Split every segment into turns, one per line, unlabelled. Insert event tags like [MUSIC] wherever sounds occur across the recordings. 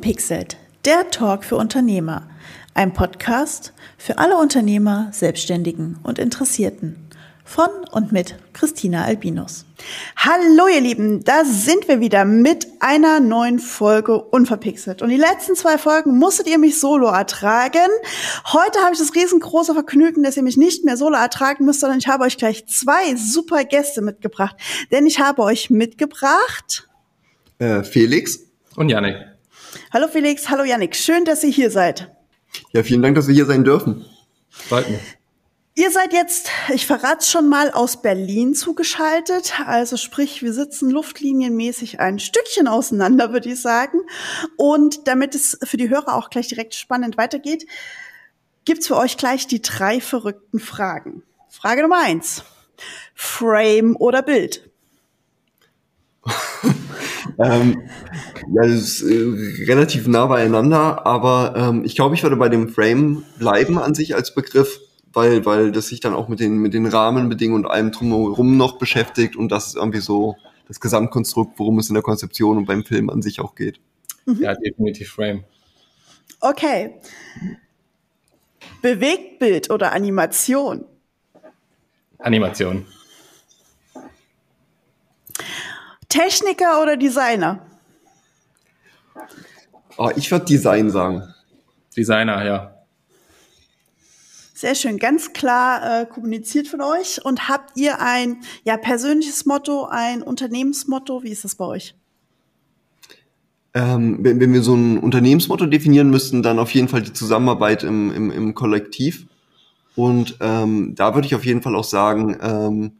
Unverpixelt, der Talk für Unternehmer. Ein Podcast für alle Unternehmer, Selbstständigen und Interessierten. Von und mit Christina Albinus. Hallo ihr Lieben, da sind wir wieder mit einer neuen Folge Unverpixelt. Und die letzten zwei Folgen musstet ihr mich solo ertragen. Heute habe ich das riesengroße Vergnügen, dass ihr mich nicht mehr solo ertragen müsst, sondern ich habe euch gleich zwei super Gäste mitgebracht. Denn ich habe euch mitgebracht...
Äh, Felix.
Und Janik.
Hallo Felix, hallo Janik. Schön, dass ihr hier seid.
Ja, vielen Dank, dass wir hier sein dürfen.
Freut mich.
Ihr seid jetzt, ich verrate schon mal, aus Berlin zugeschaltet. Also sprich, wir sitzen luftlinienmäßig ein Stückchen auseinander, würde ich sagen. Und damit es für die Hörer auch gleich direkt spannend weitergeht, gibt's für euch gleich die drei verrückten Fragen. Frage Nummer eins. Frame oder Bild? [LAUGHS]
ähm, ja, das ist äh, relativ nah beieinander, aber ähm, ich glaube, ich würde bei dem Frame bleiben an sich als Begriff, weil, weil das sich dann auch mit den, mit den Rahmenbedingungen und allem drumherum noch beschäftigt und das ist irgendwie so das Gesamtkonstrukt, worum es in der Konzeption und beim Film an sich auch geht.
Mhm. Ja, definitiv Frame.
Okay. Bewegtbild oder Animation?
Animation.
Techniker oder Designer?
Oh, ich würde Design sagen.
Designer, ja.
Sehr schön, ganz klar äh, kommuniziert von euch. Und habt ihr ein ja, persönliches Motto, ein Unternehmensmotto? Wie ist das bei euch?
Ähm, wenn, wenn wir so ein Unternehmensmotto definieren müssten, dann auf jeden Fall die Zusammenarbeit im, im, im Kollektiv. Und ähm, da würde ich auf jeden Fall auch sagen, ähm,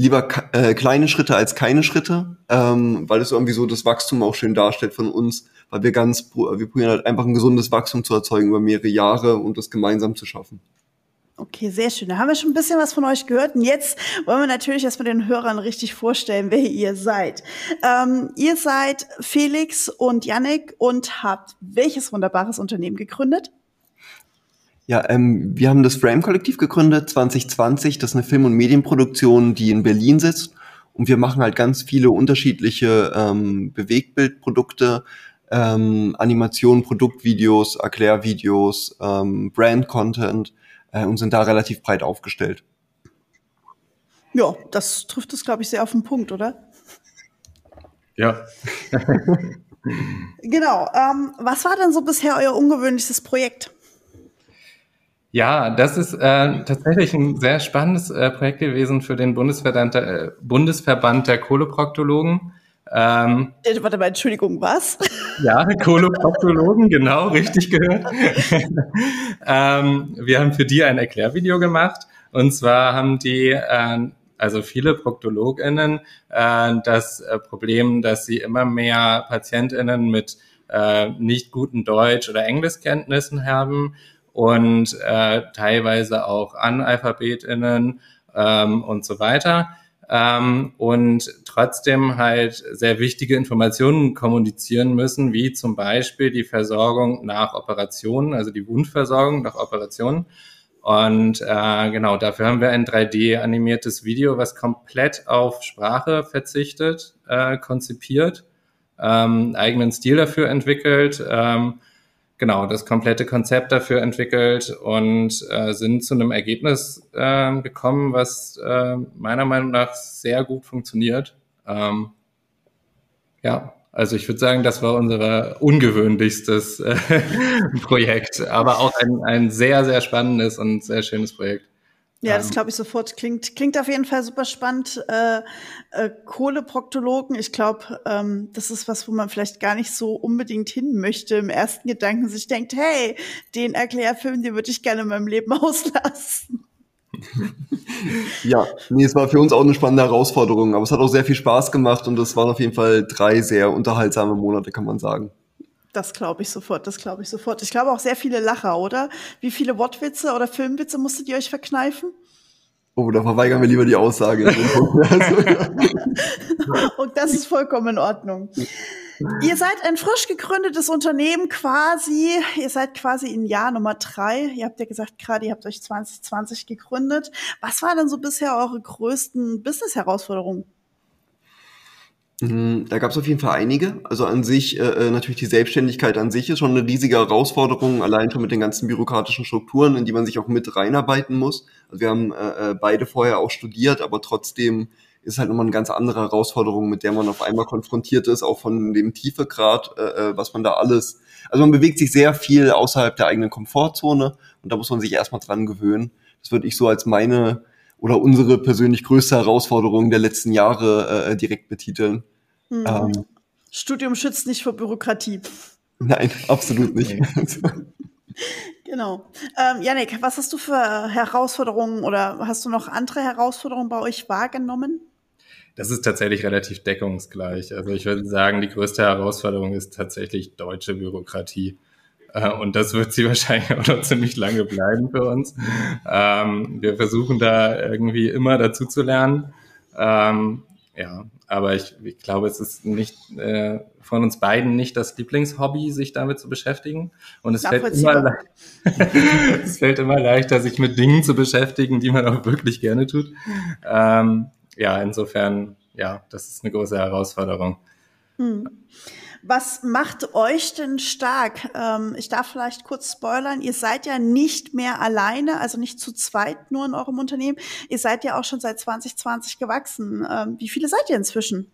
lieber äh, kleine Schritte als keine Schritte, ähm, weil es irgendwie so das Wachstum auch schön darstellt von uns, weil wir ganz, wir probieren halt einfach ein gesundes Wachstum zu erzeugen über mehrere Jahre und das gemeinsam zu schaffen.
Okay, sehr schön. Da haben wir schon ein bisschen was von euch gehört. Und jetzt wollen wir natürlich erstmal den Hörern richtig vorstellen, wer ihr seid. Ähm, ihr seid Felix und Yannick und habt welches wunderbares Unternehmen gegründet?
Ja, ähm, wir haben das Frame-Kollektiv gegründet 2020. Das ist eine Film- und Medienproduktion, die in Berlin sitzt. Und wir machen halt ganz viele unterschiedliche ähm, Bewegtbildprodukte, ähm, Animationen, Produktvideos, Erklärvideos, ähm, Brand-Content äh, und sind da relativ breit aufgestellt.
Ja, das trifft es, glaube ich, sehr auf den Punkt, oder?
Ja. [LAUGHS]
genau. Ähm, was war denn so bisher euer ungewöhnlichstes Projekt?
Ja, das ist äh, tatsächlich ein sehr spannendes äh, Projekt gewesen für den Bundesverband der, äh, Bundesverband der Kohleproktologen.
Ähm, äh, Warte mal, Entschuldigung, was? [LAUGHS]
Ja, Kohleproktologen, genau, richtig gehört. [LAUGHS] ähm, wir haben für die ein Erklärvideo gemacht. Und zwar haben die, äh, also viele ProktologInnen, äh, das äh, Problem, dass sie immer mehr PatientInnen mit äh, nicht guten Deutsch- oder Englischkenntnissen haben und äh, teilweise auch AnalphabetInnen ähm, und so weiter. Ähm, und trotzdem halt sehr wichtige Informationen kommunizieren müssen, wie zum Beispiel die Versorgung nach Operationen, also die Wundversorgung nach Operationen. Und äh, genau, dafür haben wir ein 3D-animiertes Video, was komplett auf Sprache verzichtet, äh, konzipiert, ähm, eigenen Stil dafür entwickelt. Ähm, genau das komplette Konzept dafür entwickelt und äh, sind zu einem Ergebnis äh, gekommen, was äh, meiner Meinung nach sehr gut funktioniert. Ähm, ja, also ich würde sagen, das war unser ungewöhnlichstes äh, [LAUGHS] Projekt, aber auch ein, ein sehr, sehr spannendes und sehr schönes Projekt.
Ja, das ähm. glaube ich sofort. Klingt, klingt auf jeden Fall super spannend. Äh, äh, Kohleproktologen, ich glaube, ähm, das ist was, wo man vielleicht gar nicht so unbedingt hin möchte im ersten Gedanken. Sich denkt, hey, den Erklärfilm, den würde ich gerne in meinem Leben [LAUGHS] auslassen.
ja, nee, es war für uns auch eine spannende Herausforderung, aber es hat auch sehr viel Spaß gemacht und es waren auf jeden Fall drei sehr unterhaltsame Monate, kann man sagen.
Das glaube ich sofort, das glaube ich sofort. Ich glaube auch sehr viele Lacher, oder? Wie viele Wortwitze oder Filmwitze musstet ihr euch verkneifen?
Oh, da verweigern wir lieber die Aussage. [LAUGHS] [LAUGHS]
Und das ist vollkommen in Ordnung. Ihr seid ein frisch gegründetes Unternehmen quasi. Ihr seid quasi in Jahr Nummer drei. Ihr habt ja gesagt, gerade ihr habt euch 2020 gegründet. Was waren denn so bisher eure größten Business-Herausforderungen?
Mhm, da gab es auf jeden Fall einige. Also an sich, äh, äh, natürlich die Selbstständigkeit an sich ist schon eine riesige Herausforderung, allein schon mit den ganzen bürokratischen Strukturen, in die man sich auch mit reinarbeiten muss. Also wir haben äh, äh beide vorher auch studiert, aber trotzdem ist halt nochmal eine ganz andere Herausforderung, mit der man auf einmal konfrontiert ist, auch von dem Tiefegrad, äh, äh, was man da alles. Also man bewegt sich sehr viel außerhalb der eigenen Komfortzone und da muss man sich erstmal dran gewöhnen. Das würde ich so als meine oder unsere persönlich größte Herausforderung der letzten Jahre äh, direkt betiteln.
Mhm. Ähm, Studium schützt nicht vor Bürokratie.
Nein, absolut nicht. [LAUGHS]
genau. Ähm, Janik, was hast du für Herausforderungen oder hast du noch andere Herausforderungen bei euch wahrgenommen?
Das ist tatsächlich relativ deckungsgleich. Also ich würde sagen, die größte Herausforderung ist tatsächlich deutsche Bürokratie. Äh, und das wird sie [LAUGHS] wahrscheinlich auch noch ziemlich lange bleiben für uns. Ähm, wir versuchen da irgendwie immer dazu zu lernen. Ähm, ja, aber ich, ich glaube, es ist nicht äh, von uns beiden nicht das Lieblingshobby, sich damit zu beschäftigen. Und es fällt, immer [LAUGHS] es fällt immer leichter, sich mit Dingen zu beschäftigen, die man auch wirklich gerne tut. Ähm, ja, insofern, ja, das ist eine große Herausforderung. Hm.
Was macht euch denn stark? Ähm, ich darf vielleicht kurz spoilern. Ihr seid ja nicht mehr alleine, also nicht zu zweit nur in eurem Unternehmen. Ihr seid ja auch schon seit 2020 gewachsen. Ähm, wie viele seid ihr inzwischen?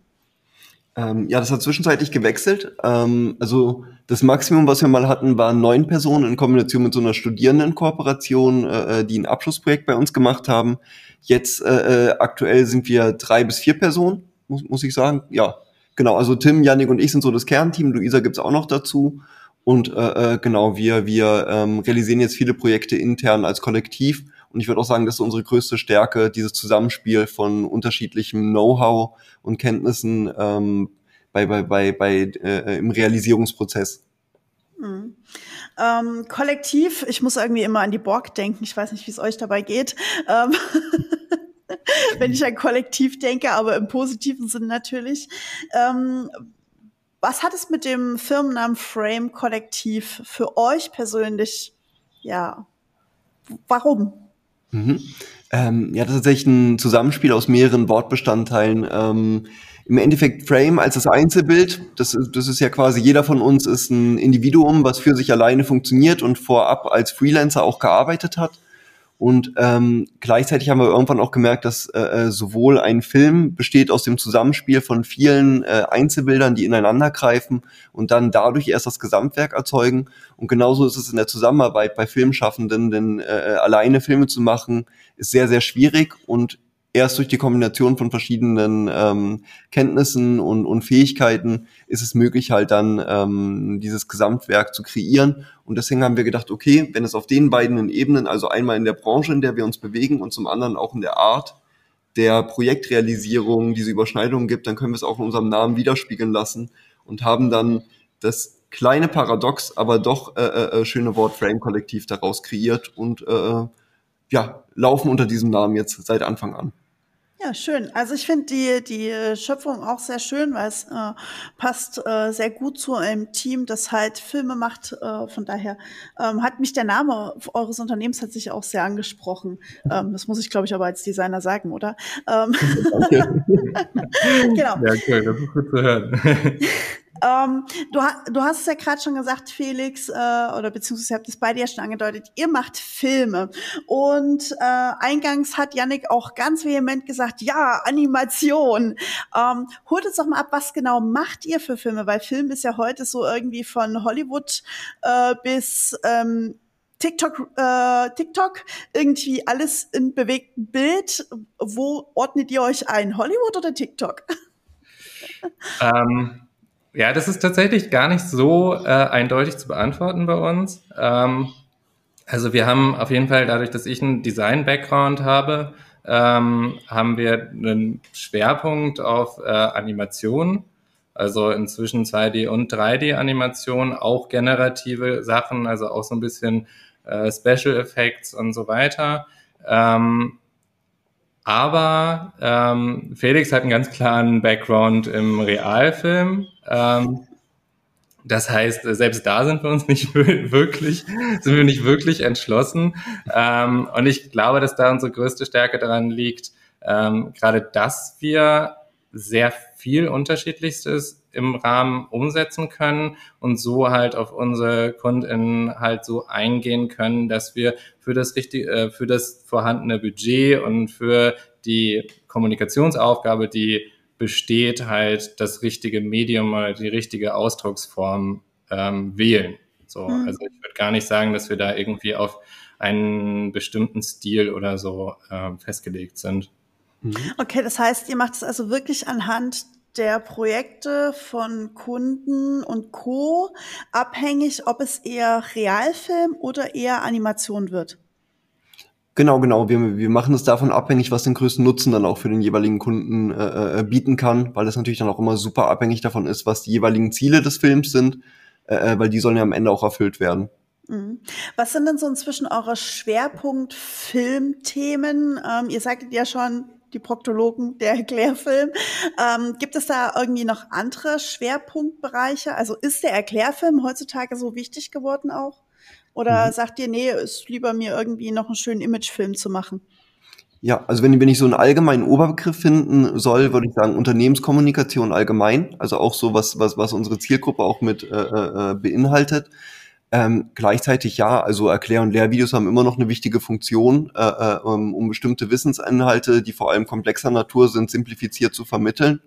Ähm, ja, das hat zwischenzeitlich gewechselt. Ähm, also das Maximum, was wir mal hatten, waren neun Personen in Kombination mit so einer Studierendenkooperation, äh, äh die ein Abschlussprojekt bei uns gemacht haben. Jetzt äh, äh, aktuell sind wir drei bis vier Personen, muss, muss ich sagen. Ja, genau, also Tim, Yannick und ich sind so das Kernteam, Luisa gibt's auch noch dazu. Und äh, äh, genau, wir, wir ähm, realisieren jetzt viele Projekte intern als Kollektiv. Und ich würde auch sagen, das ist unsere größte Stärke, dieses Zusammenspiel von unterschiedlichem Know-how und Kenntnissen ähm, bei, bei, bei, bei äh, im Realisierungsprozess.
Mhm. Ähm, kollektiv, ich muss irgendwie immer an die Borg denken. Ich weiß nicht, wie es euch dabei geht. Ähm [LAUGHS] [LAUGHS] wenn ich an Kollektiv denke, aber im positiven Sinn natürlich. Ähm, was hat es mit dem Firmennamen Frame Kollektiv für euch persönlich? Ja, warum?
Mhm. Ähm, ja, das ist tatsächlich ein Zusammenspiel aus mehreren Wortbestandteilen. Ähm, Im Endeffekt Frame als das Einzelbild, das das ist ja quasi jeder von uns ist ein Individuum, was für sich alleine funktioniert und vorab als Freelancer auch gearbeitet hat. Und ähm, gleichzeitig haben wir irgendwann auch gemerkt, dass äh, äh, sowohl ein Film besteht aus dem Zusammenspiel von vielen äh, Einzelbildern, die ineinander greifen und dann dadurch erst das Gesamtwerk erzeugen. Und genauso ist es in der Zusammenarbeit bei Filmschaffenden, denn äh, äh alleine Filme zu machen ist sehr, sehr schwierig und erst durch die Kombination von verschiedenen ähm, Kenntnissen und, und Fähigkeiten ist es möglich, halt dann ähm, dieses Gesamtwerk zu kreieren. Und deswegen haben wir gedacht, okay, wenn es auf den beiden Ebenen, also einmal in der Branche, in der wir uns bewegen und zum anderen auch in der Art der Projektrealisierung diese Überschneidungen gibt, dann können wir es auch in unserem Namen widerspiegeln lassen und haben dann das kleine Paradox, aber doch äh, äh, äh schöne Wort Frame Kollektiv daraus kreiert und äh, ja, laufen unter diesem Namen jetzt seit Anfang an.
Ja, schön. Also ich finde die, die Schöpfung auch sehr schön, weil es äh, passt äh, sehr gut zu einem Team, das halt Filme macht. Äh, von daher ähm, hat mich der Name eures Unternehmens hat sich auch sehr angesprochen. Ähm, das muss ich, glaube ich, aber als Designer sagen, oder? Ähm [LAUGHS] [LAUGHS]
genau. Ja, cool, das ist gut zu hören. [LAUGHS]
Ähm, du, du, hast es ja gerade schon gesagt, Felix, äh, oder beziehungsweise habt es beide ja schon angedeutet, ihr macht Filme. Und äh, eingangs hat Yannick auch ganz vehement gesagt, ja, Animation. Ähm, holt uns doch mal ab, was genau macht ihr für Filme? Weil Film ist ja heute so irgendwie von Hollywood äh, bis ähm, TikTok, äh, TikTok, irgendwie alles in bewegtem Bild. Wo ordnet ihr euch ein? Hollywood oder TikTok?
Ähm, ja, das ist tatsächlich gar nicht so äh, eindeutig zu beantworten bei uns. Ähm, also wir haben auf jeden Fall, dadurch, dass ich einen Design-Background habe, ähm, haben wir einen Schwerpunkt auf äh, Animation. Also inzwischen 2D und 3D-Animation, auch generative Sachen, also auch so ein bisschen äh, Special Effects und so weiter. Ähm, aber ähm, Felix hat einen ganz klaren Background im Realfilm. Ähm, das heißt, selbst da sind wir uns nicht [LAUGHS] wirklich, sind wir nicht wirklich entschlossen. Ähm, und ich glaube, dass da unsere größte Stärke daran liegt, ähm, gerade dass wir sehr viel Unterschiedlichstes im Rahmen umsetzen können und so halt auf unsere KundInnen halt so eingehen können, dass wir für das richtige, äh, für das vorhandene Budget und für die Kommunikationsaufgabe, die besteht, halt das richtige Medium oder die richtige Ausdrucksform ähm, wählen. So, mhm. also ich würde gar nicht sagen, dass wir da irgendwie auf einen bestimmten Stil oder so äh, festgelegt sind.
Mhm. Okay, das heißt, ihr macht es also wirklich anhand der Projekte von Kunden und Co. abhängig, ob es eher Realfilm oder eher Animation wird.
Genau, genau. Wir, wir machen es davon abhängig, was den größten Nutzen dann auch für den jeweiligen Kunden äh, äh bieten kann, weil das natürlich dann auch immer super abhängig davon ist, was die jeweiligen Ziele des Films sind, äh, äh weil die sollen ja am Ende auch erfüllt werden.
Mhm. Was sind denn so inzwischen eure Schwerpunkt-Filmthemen? Ähm, ihr sagtet ja schon, die Proktologen, der Erklärfilm. Ähm, gibt es da irgendwie noch andere Schwerpunktbereiche? Also ist der Erklärfilm heutzutage so wichtig geworden auch? Oder mhm. sagt ihr, nee, ist lieber mir irgendwie noch einen schönen Imagefilm zu machen?
Ja, also wenn, wenn ich so einen allgemeinen Oberbegriff finden soll, würde ich sagen Unternehmenskommunikation allgemein, also auch so was, was, was unsere Zielgruppe auch mit äh, äh, beinhaltet. Ähm, gleichzeitig ja, also Erklär- und Lehrvideos haben immer noch eine wichtige Funktion, äh, äh, um bestimmte Wissensinhalte, die vor allem komplexer Natur sind, simplifiziert zu vermitteln.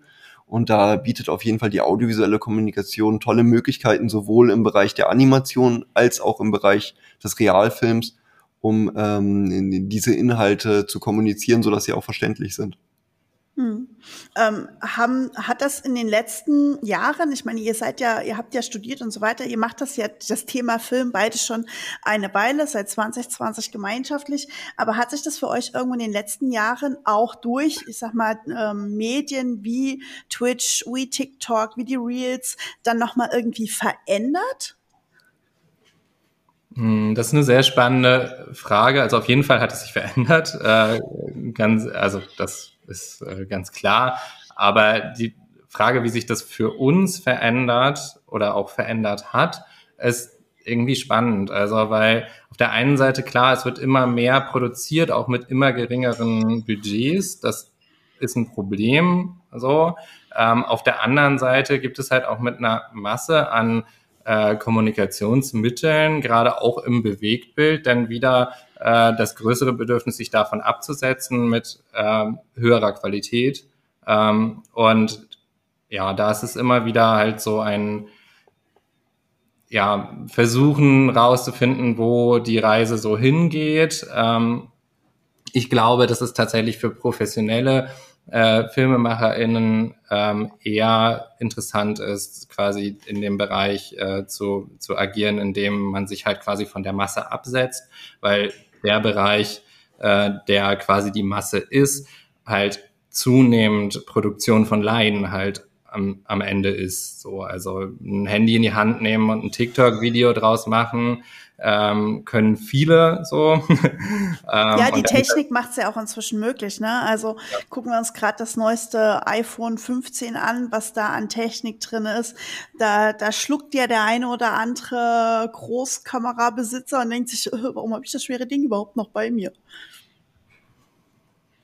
Und da bietet auf jeden Fall die audiovisuelle Kommunikation tolle Möglichkeiten, sowohl im Bereich der Animation als auch im Bereich des Realfilms, um ähm, diese Inhalte zu kommunizieren, sodass sie auch verständlich sind.
Hm. Ähm, haben, hat das in den letzten Jahren, ich meine, ihr seid ja, ihr habt ja studiert und so weiter, ihr macht das ja, das Thema Film beide schon eine Weile, seit 2020 gemeinschaftlich, aber hat sich das für euch irgendwo in den letzten Jahren auch durch, ich sag mal, ähm, Medien wie Twitch, wie TikTok, wie die Reels dann nochmal irgendwie verändert?
Hm, das ist eine sehr spannende Frage. Also auf jeden Fall hat es sich verändert. Äh, ganz, also das ist äh, ganz klar. Aber die Frage, wie sich das für uns verändert oder auch verändert hat, ist irgendwie spannend. Also, weil auf der einen Seite klar, es wird immer mehr produziert, auch mit immer geringeren Budgets. Das ist ein Problem. So. Ähm, auf der anderen Seite gibt es halt auch mit einer Masse an äh, Kommunikationsmitteln, gerade auch im Bewegtbild, dann wieder äh, das größere Bedürfnis, sich davon abzusetzen mit äh, höherer Qualität. Ähm, und ja, da ist es immer wieder halt so ein ja, versuchen rauszufinden, wo die Reise so hingeht. Ähm, ich glaube, das ist tatsächlich für professionelle äh, FilmemacherInnen ähm, eher interessant ist, quasi in dem Bereich äh, zu, zu agieren, indem man sich halt quasi von der Masse absetzt, weil der Bereich, äh, der quasi die Masse ist, halt zunehmend Produktion von Laien halt am, am Ende ist. So, also ein Handy in die Hand nehmen und ein TikTok-Video draus machen, ähm, können viele so. [LAUGHS]
ähm, ja, die Technik macht es ja auch inzwischen möglich. Ne? Also ja. gucken wir uns gerade das neueste iPhone 15 an, was da an Technik drin ist. Da, da schluckt ja der eine oder andere Großkamerabesitzer und denkt sich, [LAUGHS] warum habe ich das schwere Ding überhaupt noch bei mir?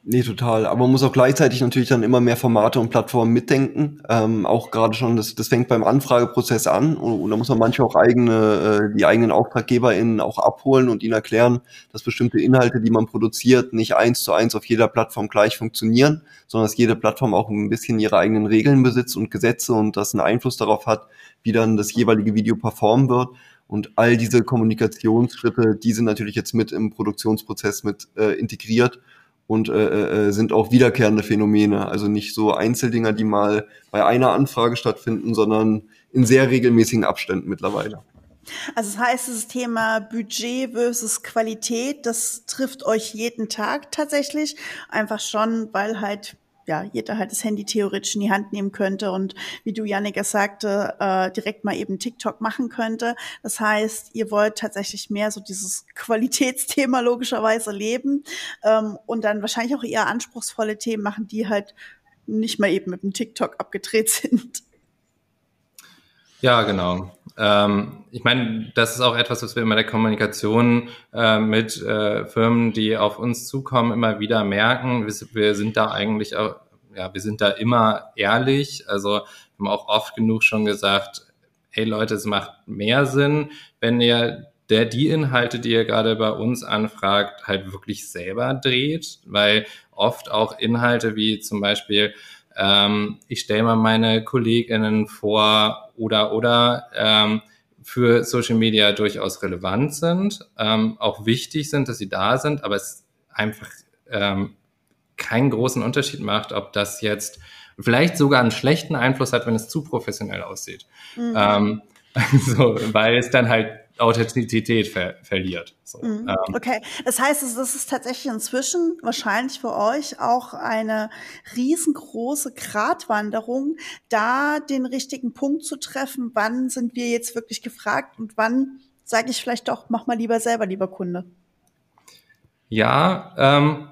Nee, total. Aber man muss auch gleichzeitig natürlich dann immer mehr Formate und Plattformen mitdenken. Ähm, auch gerade schon, das, das fängt beim Anfrageprozess an und, und da muss man manchmal auch eigene, äh, die eigenen AuftraggeberInnen auch abholen und ihnen erklären, dass bestimmte Inhalte, die man produziert, nicht eins zu eins auf jeder Plattform gleich funktionieren, sondern dass jede Plattform auch ein bisschen ihre eigenen Regeln besitzt und Gesetze und das einen Einfluss darauf hat, wie dann das jeweilige Video performen wird. Und all diese Kommunikationsschritte, die sind natürlich jetzt mit im Produktionsprozess mit äh, integriert und äh, äh, sind auch wiederkehrende Phänomene. Also nicht so Einzeldinger, die mal bei einer Anfrage stattfinden, sondern in sehr regelmäßigen Abständen mittlerweile.
Also das heißt, das Thema Budget versus Qualität, das trifft euch jeden Tag tatsächlich. Einfach schon, weil halt ja, jeder halt das Handy theoretisch in die Hand nehmen könnte und wie du, Janik, es sagte, äh, direkt mal eben TikTok machen könnte. Das heißt, ihr wollt tatsächlich mehr so dieses Qualitätsthema logischerweise leben ähm, und dann wahrscheinlich auch eher anspruchsvolle Themen machen, die halt nicht mal eben mit dem TikTok abgedreht [LAUGHS] sind.
Ja, genau. Ähm, ich meine, das ist auch etwas, was wir immer der Kommunikation äh, mit äh, Firmen, die auf uns zukommen, immer wieder merken. Wir, wir, sind da eigentlich auch ja, wir sind da immer ehrlich. Also wir haben auch oft genug schon gesagt, hey Leute, es macht mehr Sinn, wenn ihr der die Inhalte, die ihr gerade bei uns anfragt, halt wirklich selber dreht, weil oft auch Inhalte wie zum Beispiel ähm, ich stelle mal meine KollegInnen vor oder oder ähm, für Social Media durchaus relevant sind, ähm, auch wichtig sind, dass sie da sind, aber es einfach ähm, keinen großen Unterschied macht, ob das jetzt vielleicht sogar einen schlechten Einfluss hat, wenn es zu professionell aussieht. Mhm. Ähm, [LAUGHS] so, weil es dann halt Authentizität ver verliert. So,
mhm. ähm. Okay, das heißt, das ist tatsächlich inzwischen wahrscheinlich für euch auch eine riesengroße Gratwanderung, da den richtigen Punkt zu treffen, wann sind wir jetzt wirklich gefragt und wann sage ich vielleicht doch, mach mal lieber selber, lieber Kunde.
Ja, ähm,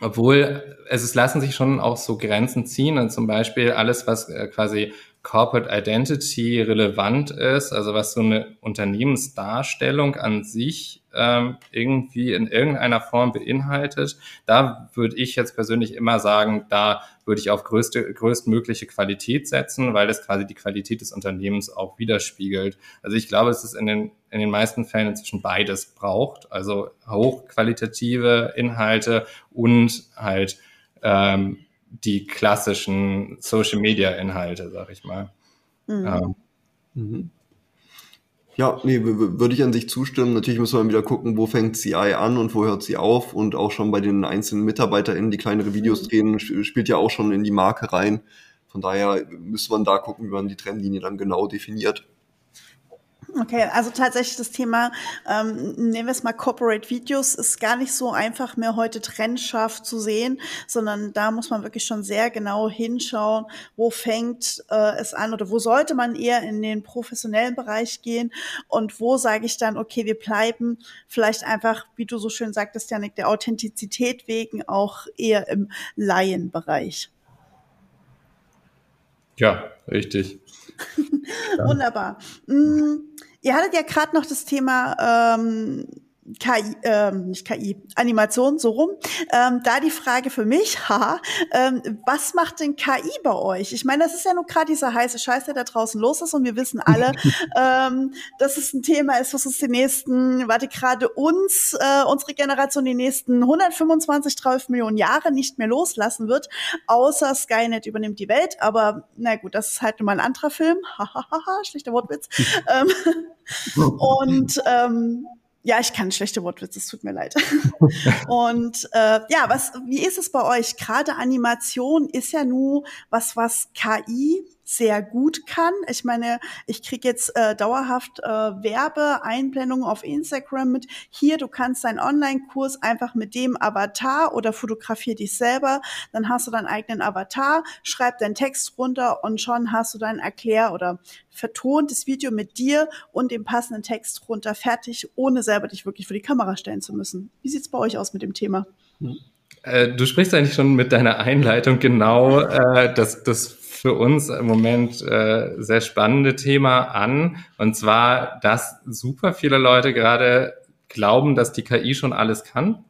obwohl es, es lassen sich schon auch so Grenzen ziehen und zum Beispiel alles, was äh, quasi Corporate Identity relevant ist, also was so eine Unternehmensdarstellung an sich ähm, irgendwie in irgendeiner Form beinhaltet, da würde ich jetzt persönlich immer sagen, da würde ich auf größte, größtmögliche Qualität setzen, weil das quasi die Qualität des Unternehmens auch widerspiegelt. Also ich glaube, es in den, in den meisten Fällen inzwischen beides braucht, also hochqualitative Inhalte und halt ähm, die klassischen Social-Media-Inhalte, sag ich mal. Mhm. Ähm.
Mhm. Ja, nee, würde ich an sich zustimmen. Natürlich muss man wieder gucken, wo fängt CI an und wo hört sie auf. Und auch schon bei den einzelnen MitarbeiterInnen, die kleinere Videos mhm. drehen, spielt ja auch schon in die Marke rein. Von daher müsste man da gucken, wie man die Trennlinie dann genau definiert.
Okay, also tatsächlich das Thema, ähm, nehmen wir es mal Corporate Videos, ist gar nicht so einfach mehr heute trennscharf zu sehen, sondern da muss man wirklich schon sehr genau hinschauen, wo fängt äh, es an oder wo sollte man eher in den professionellen Bereich gehen und wo sage ich dann, okay, wir bleiben vielleicht einfach, wie du so schön sagtest, Janik, der Authentizität wegen auch eher im Laienbereich.
Ja, richtig. [LAUGHS]
Wunderbar. Mm, ihr hattet ja gerade noch das Thema ähm, KI, ähm, nicht KI, Animation, so rum. Ähm, da die Frage für mich, [LAUGHS] haha, ähm, was macht denn KI bei euch? Ich meine, das ist ja nur gerade dieser heiße Scheiß, der da draußen los ist und wir wissen alle, [LAUGHS] ähm, dass es ein Thema ist, was uns die nächsten, warte, gerade uns, äh, unsere Generation die nächsten 125, 12 Millionen Jahre nicht mehr loslassen wird, außer Skynet übernimmt die Welt. Aber na gut, das ist halt nun mal ein anderer Film. [LAUGHS] Hahaha, schlechter Wortwitz. ähm, und ähm, ja, ich kann schlechte Wortwitze, es tut mir leid. [LAUGHS] und äh, ja, was, wie ist es bei euch? Gerade Animation ist ja nur was, was KI sehr gut kann. Ich meine, ich kriege jetzt äh, dauerhaft äh, Werbeeinblendungen auf Instagram mit, hier, du kannst deinen Online-Kurs einfach mit dem Avatar oder fotografier dich selber, dann hast du deinen eigenen Avatar, schreib deinen Text runter und schon hast du dein Erklär- oder vertontes Video mit dir und dem passenden Text runter fertig, ohne selber dich wirklich vor die Kamera stellen zu müssen. Wie sieht's bei euch aus mit dem Thema?
Äh, du sprichst eigentlich schon mit deiner Einleitung genau äh, das, das für uns im Moment äh, sehr spannende Thema an. Und zwar, dass super viele Leute gerade glauben, dass die KI schon alles kann.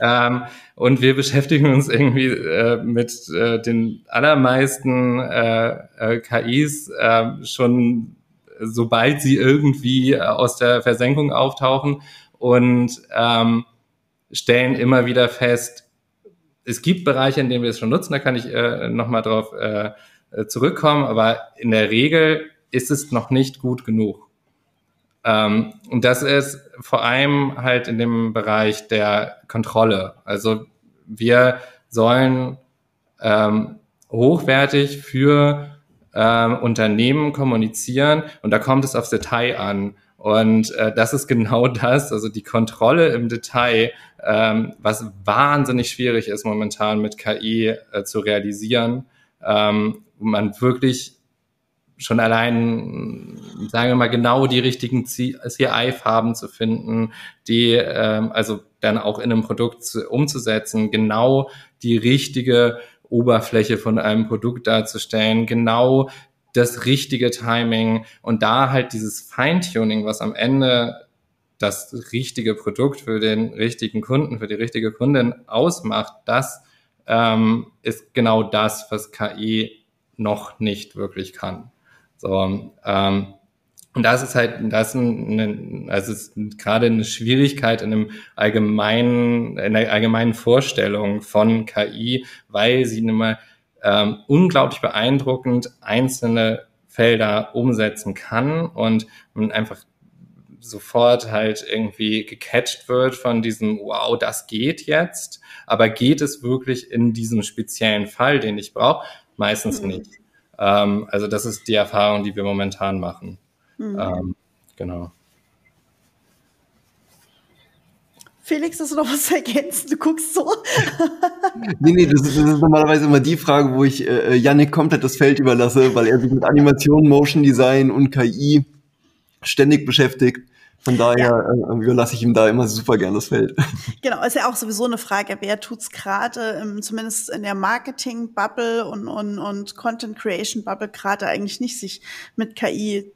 Ähm, und wir beschäftigen uns irgendwie äh, mit äh, den allermeisten äh, äh, KIs äh, schon, sobald sie irgendwie aus der Versenkung auftauchen und ähm, stellen immer wieder fest, es gibt Bereiche, in denen wir es schon nutzen, da kann ich äh, nochmal drauf äh, äh, zurückkommen, aber in der Regel ist es noch nicht gut genug. Ähm, und das ist vor allem halt in dem Bereich der Kontrolle. Also wir sollen ähm, hochwertig für ähm, Unternehmen kommunizieren und da kommt es aufs Detail an. Und äh, das ist genau das, also die Kontrolle im Detail, ähm, was wahnsinnig schwierig ist momentan mit KI äh, zu realisieren ähm, man wirklich schon allein, sagen wir mal, genau die richtigen CI-Farben zu finden, die ähm, also dann auch in einem Produkt zu, umzusetzen, genau die richtige Oberfläche von einem Produkt darzustellen, genau das richtige Timing und da halt dieses Feintuning, was am Ende das richtige Produkt für den richtigen Kunden, für die richtige Kundin ausmacht, das ähm, ist genau das, was KI noch nicht wirklich kann. So, ähm, und das ist halt, das ist eine, also ist gerade eine Schwierigkeit in einem allgemeinen, in der allgemeinen Vorstellung von KI, weil sie nun mal ähm, unglaublich beeindruckend einzelne Felder umsetzen kann und man einfach sofort halt irgendwie gecatcht wird von diesem, wow, das geht jetzt, aber geht es wirklich in diesem speziellen Fall, den ich brauche? Meistens mhm. nicht. Ähm, also das ist die Erfahrung, die wir momentan machen. Mhm. Ähm, genau.
Felix, hast du noch was ergänzen? Du guckst so. [LAUGHS]
nee, nee, das ist, das ist, normalerweise immer die Frage, wo ich äh, Yannick komplett das Feld überlasse, weil er sich mit Animation, Motion Design und KI ständig beschäftigt. Von daher ja. äh, überlasse ich ihm da immer super gern das Feld. [LAUGHS]
Genau, ist ja auch sowieso eine Frage, wer tut's gerade, zumindest in der Marketing-Bubble und, und, und Content-Creation-Bubble gerade eigentlich nicht sich mit KI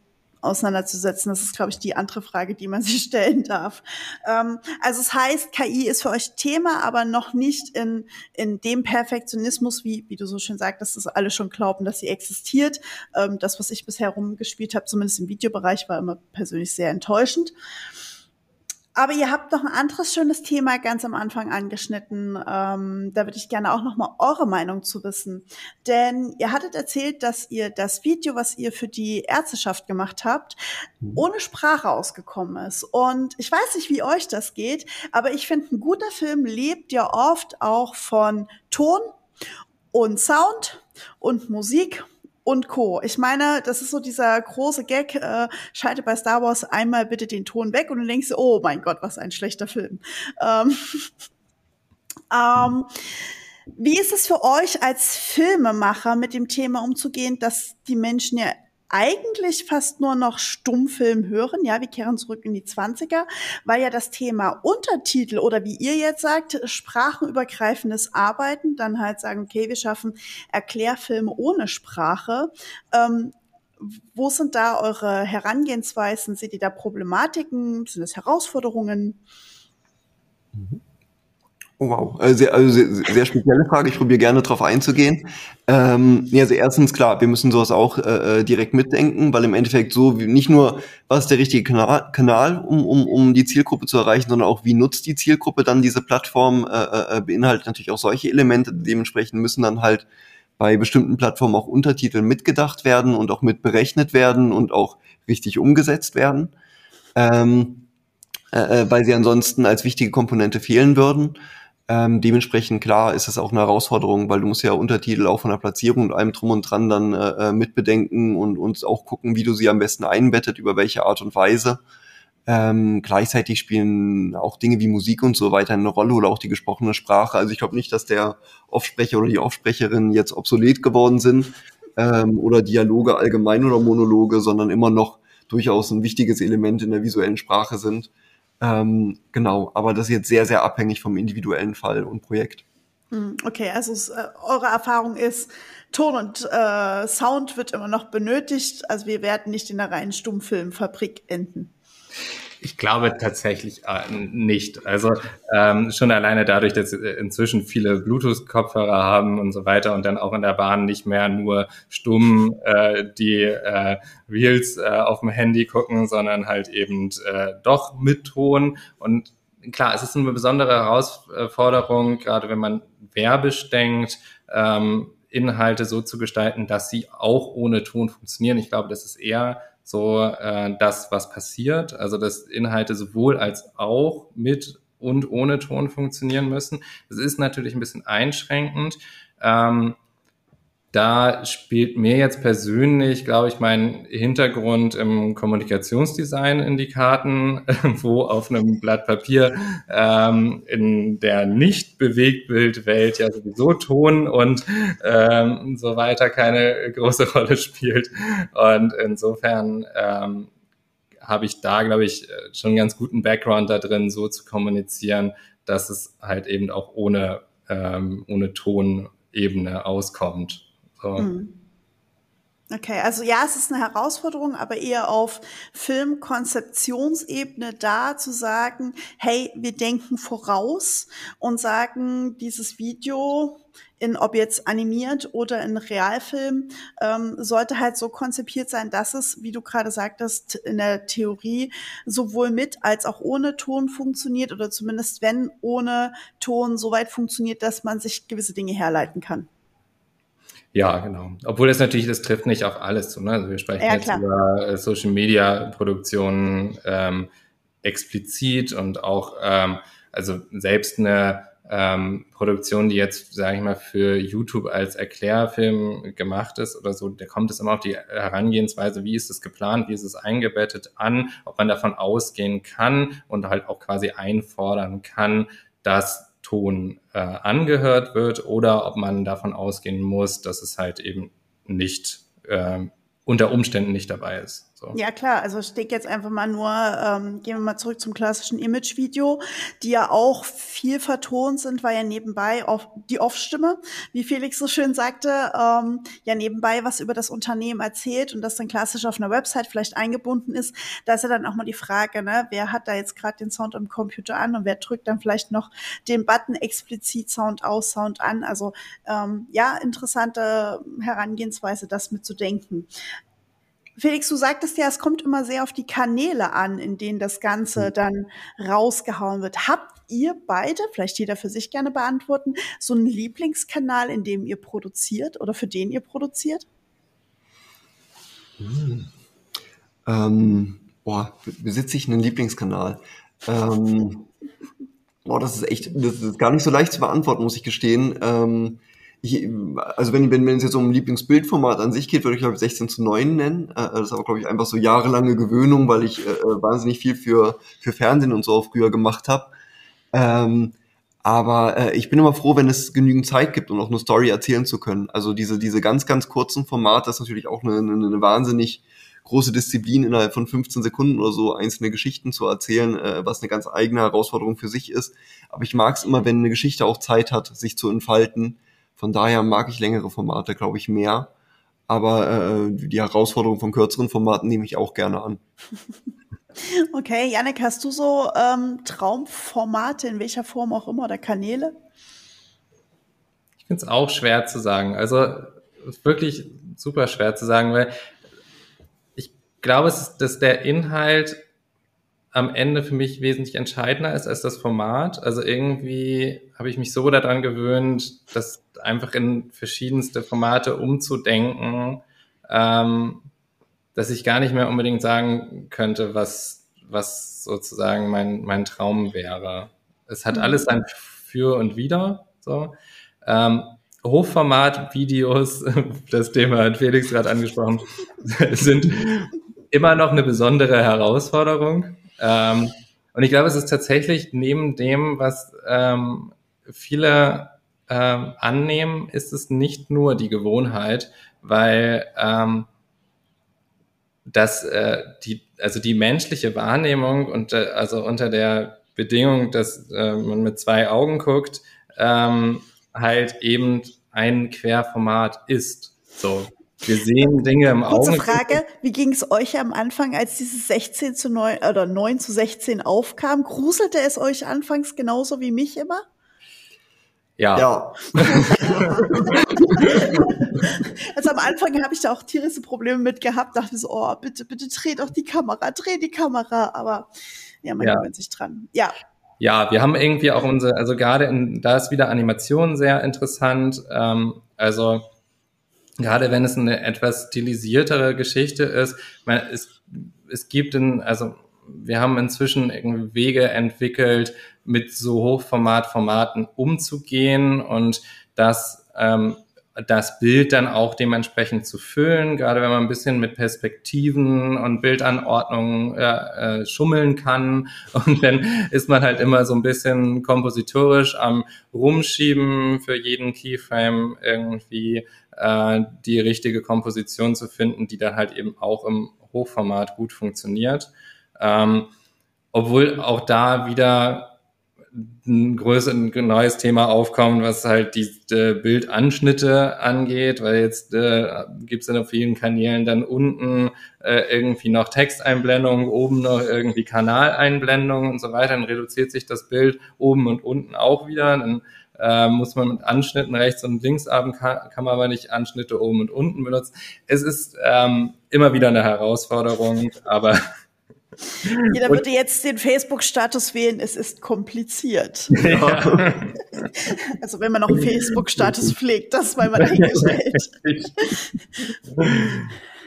auseinanderzusetzen. Das ist, glaube ich, die andere Frage, die man [LAUGHS] sich stellen darf. Ähm, also es heißt, KI ist für euch Thema, aber noch nicht in, in dem Perfektionismus, wie, wie du so schön sagst, dass alle schon glauben, dass sie existiert. Ähm, das, was ich bisher rumgespielt habe, zumindest im Videobereich, war immer persönlich sehr enttäuschend. Aber ihr habt noch ein anderes schönes Thema ganz am Anfang angeschnitten. Ähm, da würde ich gerne auch noch mal eure Meinung zu wissen. Denn ihr hattet erzählt, dass ihr das Video, was ihr für die Ärzteschaft gemacht habt, mhm. ohne Sprache ausgekommen ist. Und ich weiß nicht, wie euch das geht, aber ich finde, ein guter Film lebt ja oft auch von Ton und Sound und Musik und Co. Ich meine, das ist so dieser große Gag, äh, schalte bei Star Wars einmal bitte den Ton weg und du denkst, oh mein Gott, was ein schlechter Film. Ähm, [LAUGHS] ähm, wie ist es für euch als Filmemacher mit dem Thema umzugehen, dass die Menschen ja eigentlich fast nur noch Stummfilm hören. Ja, wir kehren zurück in die 20er, weil ja das Thema Untertitel oder wie ihr jetzt sagt, sprachenübergreifendes Arbeiten, dann halt sagen, okay, wir schaffen Erklärfilme ohne Sprache. Ähm, wo sind da eure Herangehensweisen? Seht ihr da Problematiken? Sind es Herausforderungen?
Mhm. Oh, wow, also sehr, also sehr, sehr spezielle Frage. Ich probiere gerne darauf einzugehen. Ähm, ja, also erstens klar, wir müssen sowas auch äh, äh, direkt mitdenken, weil im Endeffekt so wie, nicht nur was ist der richtige Kanal, Kanal um, um, um die Zielgruppe zu erreichen, sondern auch wie nutzt die Zielgruppe dann diese Plattform, äh, äh, äh, beinhaltet natürlich auch solche Elemente. Dementsprechend müssen dann halt bei bestimmten Plattformen auch Untertitel mitgedacht werden und auch mit berechnet werden und auch richtig umgesetzt werden, ähm, äh, äh weil sie ansonsten als wichtige Komponente fehlen würden. Ähm, dementsprechend klar ist es auch eine Herausforderung, weil du musst ja Untertitel auch von der Platzierung und allem drum und dran dann äh, äh, mitbedenken und uns auch gucken, wie du sie am besten einbettet, über welche Art und Weise. Ähm, gleichzeitig spielen auch Dinge wie Musik und so weiter eine Rolle oder auch die gesprochene Sprache. Also ich glaube nicht, dass der Offsprecher oder die Offsprecherin jetzt obsolet geworden sind ähm, oder Dialoge allgemein oder Monologe, sondern immer noch durchaus ein wichtiges Element in der visuellen Sprache sind. Ähm, genau, aber das ist jetzt sehr, sehr abhängig vom individuellen Fall und Projekt.
Hm, okay, also äh, eure Erfahrung ist, Ton und äh, Sound wird immer noch benötigt. Also wir werden nicht in der reinen Stummfilmfabrik enden.
Ich glaube tatsächlich äh, nicht. Also ähm, schon alleine dadurch, dass inzwischen viele Bluetooth-Kopfhörer haben und so weiter und dann auch in der Bahn nicht mehr nur stumm äh, die äh, Reels äh, auf dem Handy gucken, sondern halt eben äh, doch mit Ton. Und klar, es ist eine besondere Herausforderung, gerade wenn man werbisch denkt, ähm, Inhalte so zu gestalten, dass sie auch ohne Ton funktionieren. Ich glaube, das ist eher so äh, das, was passiert. Also dass Inhalte sowohl als auch mit und ohne Ton funktionieren müssen. Das ist natürlich ein bisschen einschränkend. Ähm, da spielt mir jetzt persönlich, glaube ich, mein Hintergrund im Kommunikationsdesign in die Karten, [LAUGHS] wo auf einem Blatt Papier ähm, in der Nicht-Bewegtbildwelt ja sowieso Ton und ähm, so weiter keine große [LAUGHS] Rolle spielt. Und insofern ähm, habe ich da, glaube ich, schon einen ganz guten Background da drin, so zu kommunizieren, dass es halt eben auch ohne, ähm, ohne Tonebene auskommt. So. Mhm.
Okay, also ja, es ist eine Herausforderung, aber eher auf Filmkonzeptionsebene da zu sagen, hey, wir denken voraus und sagen, dieses Video in ob jetzt animiert oder in Realfilm, ähm, sollte halt so konzipiert sein, dass es, wie du gerade sagtest, in der Theorie sowohl mit als auch ohne Ton funktioniert oder zumindest wenn ohne Ton so weit funktioniert, dass man sich gewisse Dinge herleiten kann.
Ja, genau. Obwohl das natürlich, das trifft nicht auf alles zu. Ne? Also wir sprechen ja, jetzt klar. über äh, Social Media Produktionen ähm, explizit und auch ähm, also selbst eine ähm, Produktion, die jetzt, sage ich mal, für YouTube als Erklärfilm gemacht ist oder so, da kommt es immer auf die Herangehensweise, wie ist es geplant, wie ist es eingebettet an, ob man davon ausgehen kann und halt auch quasi einfordern kann, dass Ton äh, angehört wird oder ob man davon ausgehen muss, dass es halt eben nicht äh, unter Umständen nicht dabei ist.
So. Ja klar, also ich denke jetzt einfach mal nur, ähm, gehen wir mal zurück zum klassischen Image-Video, die ja auch viel vertont sind, weil ja nebenbei auf die Off-Stimme, wie Felix so schön sagte, ähm, ja nebenbei was über das Unternehmen erzählt und das dann klassisch auf einer Website vielleicht eingebunden ist. Da ist ja dann auch mal die Frage, ne, wer hat da jetzt gerade den Sound am Computer an und wer drückt dann vielleicht noch den Button explizit Sound aus, Sound an. Also ähm, ja, interessante Herangehensweise, das mitzudenken. Felix, du sagtest ja, es kommt immer sehr auf die Kanäle an, in denen das Ganze mhm. dann rausgehauen wird. Habt ihr beide, vielleicht jeder für sich gerne beantworten, so einen Lieblingskanal, in dem ihr produziert oder für den ihr produziert?
Hm. Ähm, boah, besitze ich einen Lieblingskanal? Ähm, boah, das ist echt, das ist gar nicht so leicht zu beantworten, muss ich gestehen. Ähm, also wenn, wenn, wenn es jetzt um Lieblingsbildformat an sich geht, würde ich glaube ich 16 zu 9 nennen. Äh, das ist aber glaube ich einfach so jahrelange Gewöhnung, weil ich äh, äh, wahnsinnig viel für, für Fernsehen und so auch früher gemacht habe. Ähm, aber äh, ich bin immer froh, wenn es genügend Zeit gibt, um auch eine Story erzählen zu können. Also diese, diese ganz, ganz kurzen Formate, das ist natürlich auch eine, eine, eine wahnsinnig große Disziplin, innerhalb von 15 Sekunden oder so einzelne Geschichten zu erzählen, äh, was eine ganz eigene Herausforderung für sich ist. Aber ich mag es immer, wenn eine Geschichte auch Zeit hat, sich zu entfalten von daher mag ich längere Formate, glaube ich, mehr. Aber äh, die Herausforderung von kürzeren Formaten nehme ich auch gerne an. [LAUGHS]
Okay, Janik, hast du so ähm, Traumformate in welcher Form auch immer oder Kanäle?
Ich finde es auch schwer zu sagen. Also wirklich super schwer zu sagen, weil ich glaube, dass der Inhalt am Ende für mich wesentlich entscheidender ist als das Format. Also irgendwie habe ich mich so daran gewöhnt, das einfach in verschiedenste Formate umzudenken, ähm, dass ich gar nicht mehr unbedingt sagen könnte, was, was sozusagen mein, mein Traum wäre. Es hat mhm. alles ein Für und Wider. So. Ähm, Hochformat-Videos, [LAUGHS] das Thema hat Felix gerade angesprochen, [LAUGHS] sind immer noch eine besondere Herausforderung. Ähm, und ich glaube, es ist tatsächlich neben dem, was ähm, viele ähm, annehmen, ist es nicht nur die Gewohnheit, weil ähm, dass äh, die also die menschliche Wahrnehmung und äh, also unter der Bedingung, dass äh, man mit zwei Augen guckt, ähm, halt eben ein Querformat ist. So, wir sehen Dinge im Auge.
Kurze Frage, wie ging es euch am Anfang, als dieses 16 zu 9 oder 9 zu 16 aufkam? Gruselte es euch anfangs genauso wie mich immer?
Ja. ja. [LAUGHS]
also am Anfang habe ich da auch tierische Probleme mit gehabt, dachte so, oh, bitte, bitte dreh doch die Kamera, dreh die Kamera, aber ja, man ja. gewöhnt sich dran. Ja.
Ja, wir haben irgendwie auch unsere, also gerade in, da ist wieder Animation sehr interessant. Ähm, also gerade wenn es eine etwas stilisiertere Geschichte ist, man, es, es gibt in, also wir haben inzwischen irgendwie Wege entwickelt, mit so Hochformatformaten umzugehen und das, ähm, das Bild dann auch dementsprechend zu füllen, gerade wenn man ein bisschen mit Perspektiven und Bildanordnungen äh, äh, schummeln kann. [LAUGHS] Und dann ist man halt immer so ein bisschen kompositorisch am Rumschieben für jeden Keyframe irgendwie äh, die richtige Komposition zu finden, die dann halt eben auch im Hochformat gut funktioniert. Ähm, obwohl auch da wieder ein größeres, neues Thema aufkommen, was halt die äh, Bildanschnitte angeht, weil jetzt äh, gibt es in vielen Kanälen dann unten äh, irgendwie noch Texteinblendungen, oben noch irgendwie Kanaleinblendungen und so weiter. Dann reduziert sich das Bild oben und unten auch wieder. Dann äh, muss man mit Anschnitten rechts und links haben, kann, kann man aber nicht Anschnitte oben und unten benutzen. Es ist ähm, immer wieder eine Herausforderung, aber [LAUGHS]
jeder würde jetzt den Facebook-Status wählen, es ist kompliziert. [LAUGHS] Ja. [LAUGHS] Also wenn man noch einen Facebook-Status pflegt, das mal mal dahingestellt.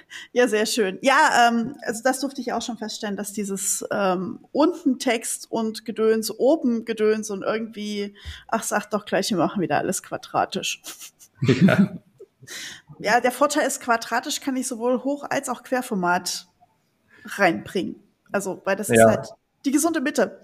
[LAUGHS] Ja, sehr schön. Ja, ähm, also das durfte ich auch schon feststellen, dass dieses ähm, unten Text und Gedöns, oben Gedöns und irgendwie, ach, sag doch gleich, wir machen wieder alles quadratisch. Ja. [LAUGHS] ja, der Vorteil ist, quadratisch kann ich sowohl Hoch- als auch Querformat reinbringen. Also, weil das ja. ist halt die gesunde Mitte.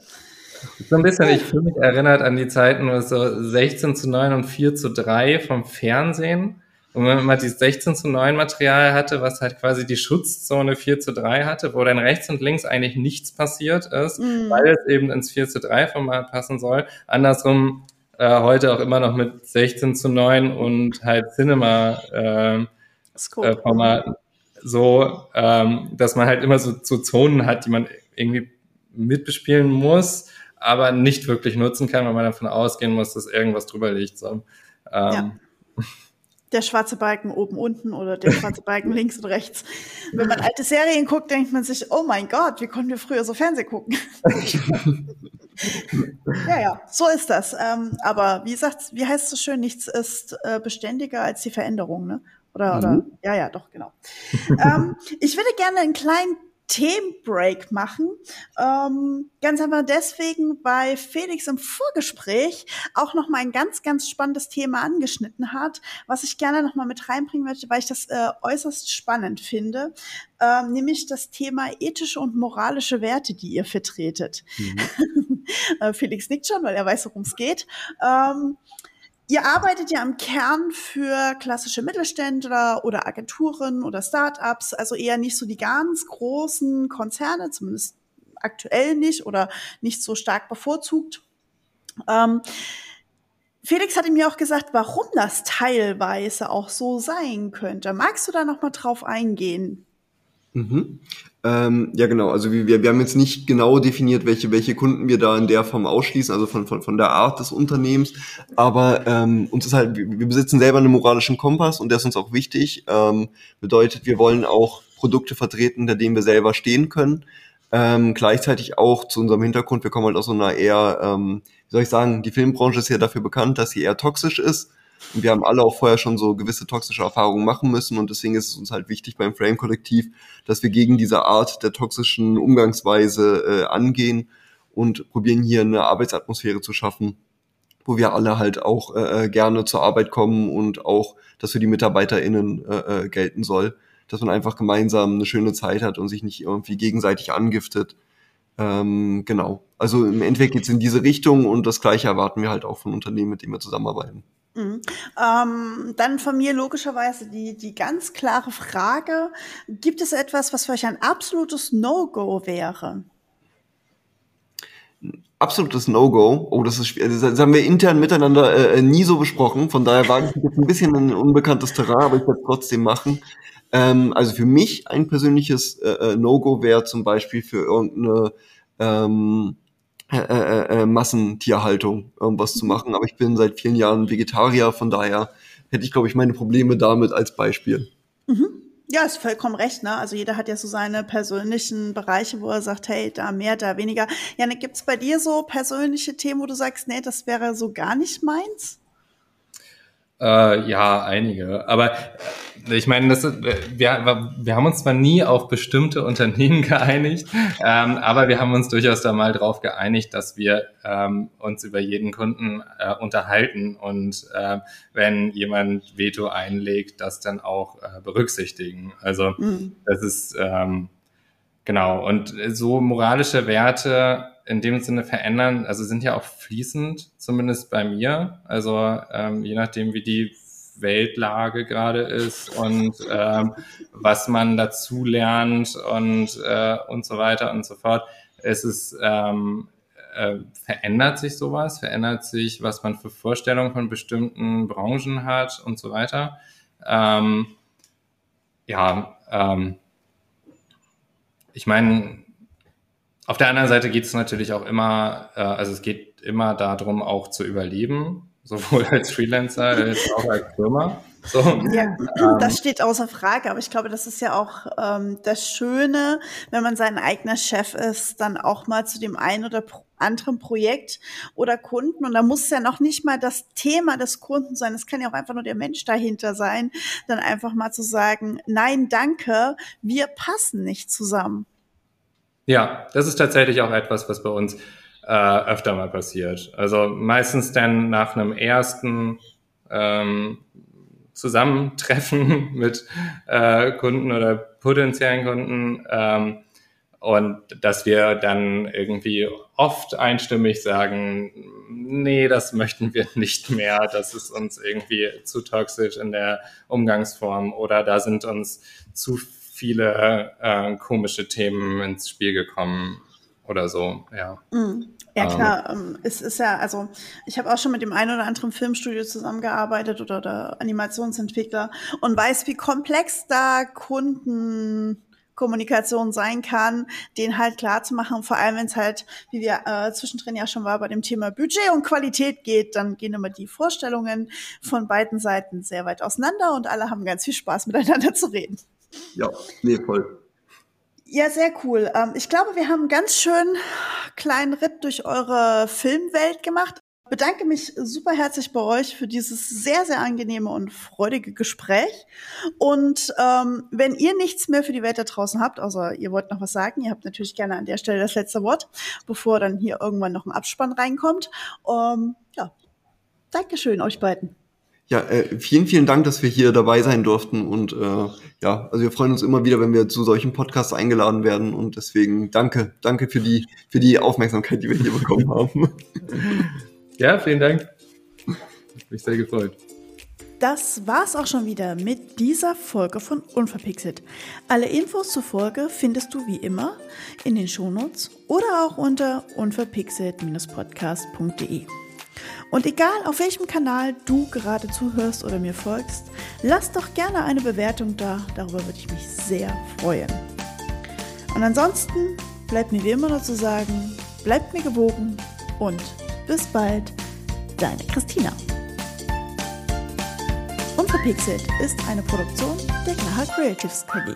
So ein bisschen, ich fühle mich erinnert an die Zeiten, wo es so 16 zu 9 und 4 zu 3 vom Fernsehen. Und wenn man dieses 16 zu 9 Material hatte, was halt quasi die Schutzzone 4 zu 3 hatte, wo dann rechts und links eigentlich nichts passiert ist, mm. weil es eben ins 4 zu 3 Format passen soll. Andersrum äh, heute auch immer noch mit 16 zu 9 und halt Cinema äh, äh, Formaten so, ähm, dass man halt immer so, so Zonen hat, die man irgendwie mitbespielen muss, aber nicht wirklich nutzen kann, weil man davon ausgehen muss, dass irgendwas drüber liegt. So. Ähm, ja. [LAUGHS]
Der schwarze Balken oben unten oder der schwarze Balken [LAUGHS] links und rechts. Wenn man alte Serien guckt, denkt man sich, oh mein Gott, wie konnten wir früher so Fernsehen gucken? [LAUGHS] ja, ja, so ist das. Ähm, aber wie sagt, wie heißt es so schön, nichts ist äh, beständiger als die Veränderung, ne? Oder, mhm. oder ja, ja, doch, genau. [LAUGHS] ähm, ich würde gerne einen kleinen Themenbreak machen. Ähm, ganz einfach deswegen, weil Felix im Vorgespräch auch noch mal ein ganz, ganz spannendes Thema angeschnitten hat, was ich gerne noch mal mit reinbringen möchte, weil ich das äh, äußerst spannend finde, ähm, nämlich das Thema ethische und moralische Werte, die ihr vertretet. Mhm. [LAUGHS] Äh, Felix nickt schon, weil er weiß, worum es geht. Ähm, Ihr arbeitet ja im Kern für klassische Mittelständler oder Agenturen oder Startups, also eher nicht so die ganz großen Konzerne, zumindest aktuell nicht oder nicht so stark bevorzugt. Ähm, Felix hatte mir auch gesagt, warum das teilweise auch so sein könnte. Magst du da noch mal drauf eingehen?
Mhm. Ähm, ja, genau. Also wir, wir haben jetzt nicht genau definiert, welche, welche Kunden wir da in der Form ausschließen, also von, von, von der Art des Unternehmens. Aber ähm, uns ist halt, wir, wir besitzen selber einen moralischen Kompass und der ist uns auch wichtig. Ähm, bedeutet, wir wollen auch Produkte vertreten, hinter denen wir selber stehen können. Ähm, gleichzeitig auch zu unserem Hintergrund, wir kommen halt aus so einer eher, ähm, wie soll ich sagen, die Filmbranche ist ja dafür bekannt, dass sie eher toxisch ist. Und wir haben alle auch vorher schon so gewisse toxische Erfahrungen machen müssen und deswegen ist es uns halt wichtig beim Frame-Kollektiv, dass wir gegen diese Art der toxischen Umgangsweise äh, angehen und probieren hier eine Arbeitsatmosphäre zu schaffen, wo wir alle halt auch äh, äh gerne zur Arbeit kommen und auch, dass für die MitarbeiterInnen äh, äh, gelten soll, dass man einfach gemeinsam eine schöne Zeit hat und sich nicht irgendwie gegenseitig angiftet. Ähm, genau. Also im Endeffekt geht es in diese Richtung und das Gleiche erwarten wir halt auch von Unternehmen, mit denen wir zusammenarbeiten.
Mhm. Ähm, dann von mir logischerweise die, die ganz klare Frage, gibt es etwas, was für euch ein absolutes No-Go wäre?
Absolutes No-Go. Oh, das ist schwierig. Das haben wir intern miteinander äh, nie so besprochen. Von daher wage ich jetzt ein bisschen ein unbekanntes Terrain, aber ich werde es trotzdem machen. Ähm, also für mich ein persönliches äh, äh No-Go wäre zum Beispiel für irgendeine ähm, äh, äh, äh, Massentierhaltung irgendwas zu machen. Aber ich bin seit vielen Jahren Vegetarier, von daher hätte ich, glaube ich, meine Probleme damit als Beispiel.
Mhm. Ja, ist vollkommen recht, ne? Also jeder hat ja so seine persönlichen Bereiche, wo er sagt, hey, da mehr, da weniger. Ja, ne, gibt's bei dir so persönliche Themen, wo du sagst, nee, das wäre so gar nicht meins?
Äh, ja, einige. Aber ich meine, das, äh, wir, wir haben uns zwar nie auf bestimmte Unternehmen [LAUGHS] geeinigt, ähm, aber wir haben uns durchaus da mal drauf geeinigt, dass wir ähm, uns über jeden Kunden äh, unterhalten und äh, wenn jemand Veto einlegt, das dann auch äh, berücksichtigen. Also mhm. das ist ähm, genau. Und so moralische Werte in dem Sinne verändern, also sind ja auch fließend, zumindest bei mir. Also ähm, je nachdem, wie die Weltlage gerade ist und ähm, was man dazu lernt und, äh, und so weiter und so fort. Es ist, ähm, äh, verändert sich sowas, verändert sich, was man für Vorstellungen von bestimmten Branchen hat und so weiter. Ähm, ja, ähm, ich meine, auf der anderen Seite geht es natürlich auch immer, äh, also es geht immer darum, auch zu überleben, sowohl [LAUGHS] als Freelancer als auch als Firma. So.
Ja, ähm. das steht außer Frage, aber ich glaube, das ist ja auch ähm, das Schöne, wenn man sein eigener Chef ist, dann auch mal zu dem einen oder anderen Projekt oder Kunden. Und da muss es ja noch nicht mal das Thema des Kunden sein. Es kann ja auch einfach nur der Mensch dahinter sein, dann einfach mal zu sagen, nein, danke, wir passen nicht zusammen.
Ja, das ist tatsächlich auch etwas, was bei uns äh, öfter mal passiert. Also meistens dann nach einem ersten ähm, Zusammentreffen [LAUGHS] mit äh, Kunden oder potenziellen Kunden ähm, und dass wir dann irgendwie oft einstimmig sagen, nee, das möchten wir [LAUGHS] nicht mehr, das ist uns irgendwie zu toxisch in der Umgangsform oder da sind uns zu viele äh, komische Themen ins Spiel gekommen oder so, ja.
Mm. Ja klar, ähm, es ist ja, also ich habe auch schon mit dem einen oder anderen Filmstudio zusammengearbeitet oder der Animationsentwickler und weiß, wie komplex da Kundenkommunikation sein kann, den halt klar zu machen. Vor allem, wenn es halt, wie wir äh, zwischendrin ja schon war, bei dem Thema Budget und Qualität geht, dann gehen immer die Vorstellungen von beiden Seiten sehr weit auseinander und alle haben ganz viel Spaß [LAUGHS] miteinander zu reden.
Ja, nee, voll.
Ja, sehr cool. Ähm, ich glaube, wir haben einen ganz schön kleinen Ritt durch eure Filmwelt gemacht. Bedanke mich super herzlich bei euch für dieses sehr, sehr angenehme und freudige Gespräch. Und ähm, wenn ihr nichts mehr für die Welt da draußen habt, außer ihr wollt noch was sagen, ihr habt natürlich gerne an der Stelle das letzte Wort, bevor dann hier irgendwann noch ein Abspann reinkommt. Ähm, ja, Dankeschön euch beiden.
Ja, äh, vielen, vielen Dank, dass wir hier dabei sein durften. Und äh, ja, also wir freuen uns immer wieder, wenn wir zu solchen Podcasts eingeladen werden. Und deswegen danke, danke für die, für die Aufmerksamkeit, die wir hier bekommen haben. [LAUGHS]
Ja, vielen Dank. Hat mich sehr gefreut.
Das war's auch schon wieder mit dieser Folge von Unverpixelt. Alle Infos zur Folge findest du wie immer in den Shownotes oder auch unter unverpixelt-podcast.de. Und egal auf welchem Kanal du gerade zuhörst oder mir folgst, lass doch gerne eine Bewertung da. Darüber würde ich mich sehr freuen. Und ansonsten bleibt mir wie immer nur zu sagen, bleibt mir gewogen und bis bald, deine Christina. Unverpixelt ist eine Produktion der Glaha Creatives KG.